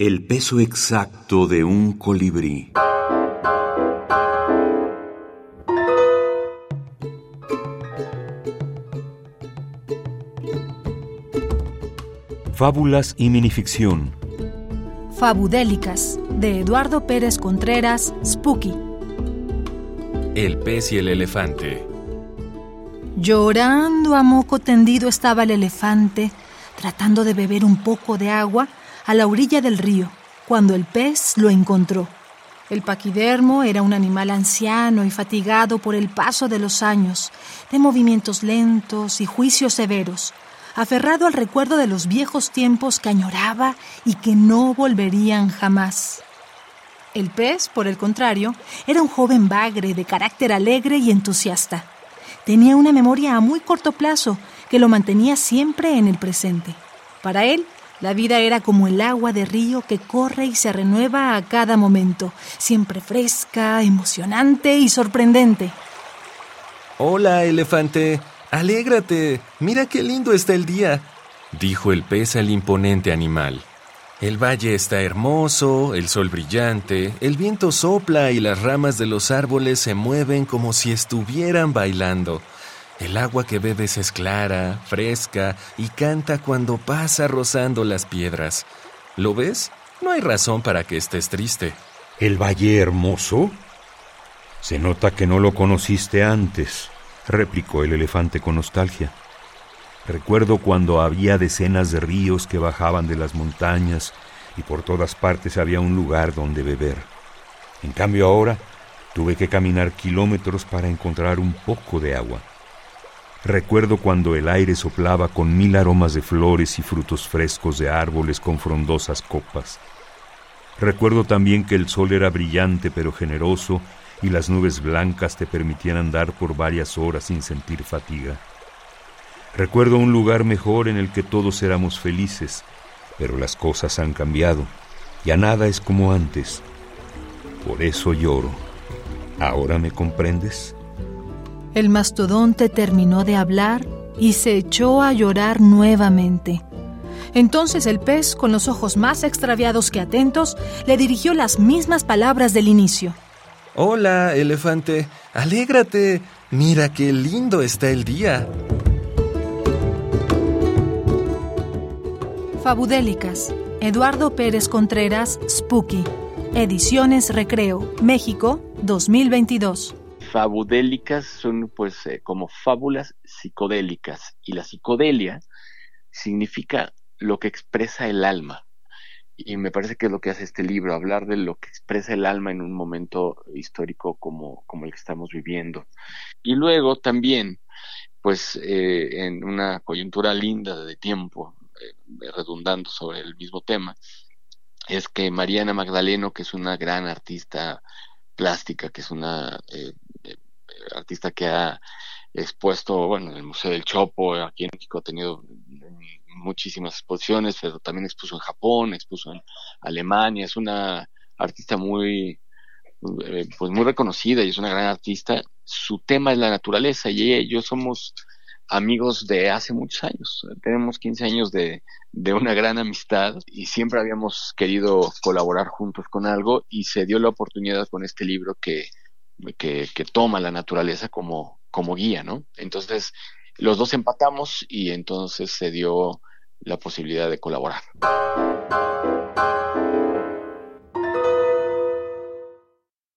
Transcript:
El peso exacto de un colibrí. Fábulas y minificción. Fabudélicas, de Eduardo Pérez Contreras, Spooky. El pez y el elefante. Llorando a moco tendido estaba el elefante, tratando de beber un poco de agua a la orilla del río, cuando el pez lo encontró. El paquidermo era un animal anciano y fatigado por el paso de los años, de movimientos lentos y juicios severos aferrado al recuerdo de los viejos tiempos que añoraba y que no volverían jamás. El pez, por el contrario, era un joven bagre de carácter alegre y entusiasta. Tenía una memoria a muy corto plazo que lo mantenía siempre en el presente. Para él, la vida era como el agua de río que corre y se renueva a cada momento, siempre fresca, emocionante y sorprendente. Hola, elefante. Alégrate, mira qué lindo está el día, dijo el pez al imponente animal. El valle está hermoso, el sol brillante, el viento sopla y las ramas de los árboles se mueven como si estuvieran bailando. El agua que bebes es clara, fresca y canta cuando pasa rozando las piedras. ¿Lo ves? No hay razón para que estés triste. ¿El valle hermoso? Se nota que no lo conociste antes replicó el elefante con nostalgia. Recuerdo cuando había decenas de ríos que bajaban de las montañas y por todas partes había un lugar donde beber. En cambio ahora tuve que caminar kilómetros para encontrar un poco de agua. Recuerdo cuando el aire soplaba con mil aromas de flores y frutos frescos de árboles con frondosas copas. Recuerdo también que el sol era brillante pero generoso y las nubes blancas te permitían andar por varias horas sin sentir fatiga. Recuerdo un lugar mejor en el que todos éramos felices, pero las cosas han cambiado. Ya nada es como antes. Por eso lloro. ¿Ahora me comprendes? El mastodonte terminó de hablar y se echó a llorar nuevamente. Entonces el pez, con los ojos más extraviados que atentos, le dirigió las mismas palabras del inicio. Hola, elefante, alégrate. Mira qué lindo está el día. Fabudélicas. Eduardo Pérez Contreras, Spooky. Ediciones Recreo, México, 2022. Fabudélicas son pues eh, como fábulas psicodélicas y la psicodelia significa lo que expresa el alma y me parece que es lo que hace este libro, hablar de lo que expresa el alma en un momento histórico como, como el que estamos viviendo. Y luego también, pues eh, en una coyuntura linda de tiempo, eh, redundando sobre el mismo tema, es que Mariana Magdaleno, que es una gran artista plástica, que es una eh, artista que ha expuesto, bueno, en el Museo del Chopo, aquí en México ha tenido muchísimas exposiciones, pero también expuso en Japón, expuso en Alemania, es una artista muy, eh, pues muy reconocida y es una gran artista. Su tema es la naturaleza y ella y yo somos amigos de hace muchos años. Tenemos 15 años de, de una gran amistad y siempre habíamos querido colaborar juntos con algo y se dio la oportunidad con este libro que, que, toma la naturaleza como, como guía, ¿no? Entonces, los dos empatamos y entonces se dio la posibilidad de colaborar.